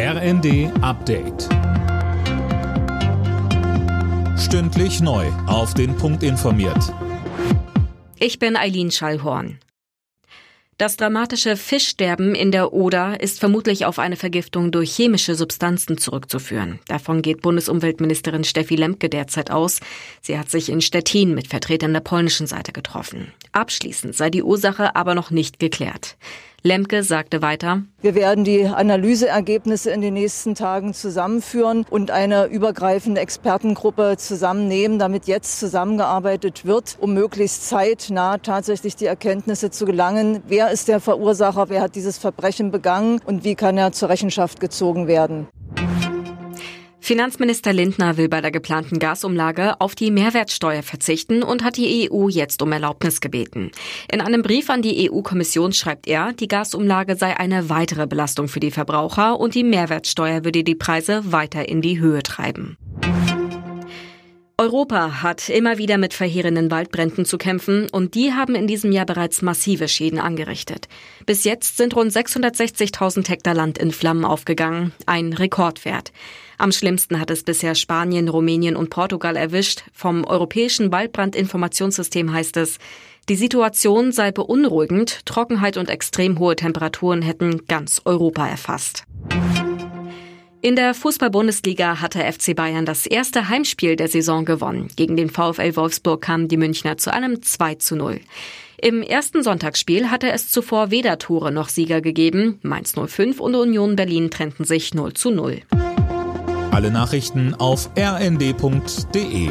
RND Update. Stündlich neu. Auf den Punkt informiert. Ich bin Eileen Schallhorn. Das dramatische Fischsterben in der Oder ist vermutlich auf eine Vergiftung durch chemische Substanzen zurückzuführen. Davon geht Bundesumweltministerin Steffi Lemke derzeit aus. Sie hat sich in Stettin mit Vertretern der polnischen Seite getroffen. Abschließend sei die Ursache aber noch nicht geklärt. Lemke sagte weiter, Wir werden die Analyseergebnisse in den nächsten Tagen zusammenführen und eine übergreifende Expertengruppe zusammennehmen, damit jetzt zusammengearbeitet wird, um möglichst zeitnah tatsächlich die Erkenntnisse zu gelangen. Wer ist der Verursacher? Wer hat dieses Verbrechen begangen? Und wie kann er zur Rechenschaft gezogen werden? Finanzminister Lindner will bei der geplanten Gasumlage auf die Mehrwertsteuer verzichten und hat die EU jetzt um Erlaubnis gebeten. In einem Brief an die EU-Kommission schreibt er, die Gasumlage sei eine weitere Belastung für die Verbraucher und die Mehrwertsteuer würde die Preise weiter in die Höhe treiben. Europa hat immer wieder mit verheerenden Waldbränden zu kämpfen und die haben in diesem Jahr bereits massive Schäden angerichtet. Bis jetzt sind rund 660.000 Hektar Land in Flammen aufgegangen, ein Rekordwert. Am schlimmsten hat es bisher Spanien, Rumänien und Portugal erwischt. Vom Europäischen Waldbrandinformationssystem heißt es, die Situation sei beunruhigend, Trockenheit und extrem hohe Temperaturen hätten ganz Europa erfasst. In der Fußball-Bundesliga hatte FC Bayern das erste Heimspiel der Saison gewonnen. Gegen den VfL Wolfsburg kamen die Münchner zu einem 2 zu 0. Im ersten Sonntagsspiel hatte es zuvor weder Tore noch Sieger gegeben. Mainz 05 und Union Berlin trennten sich 0 zu 0. Alle Nachrichten auf rnd.de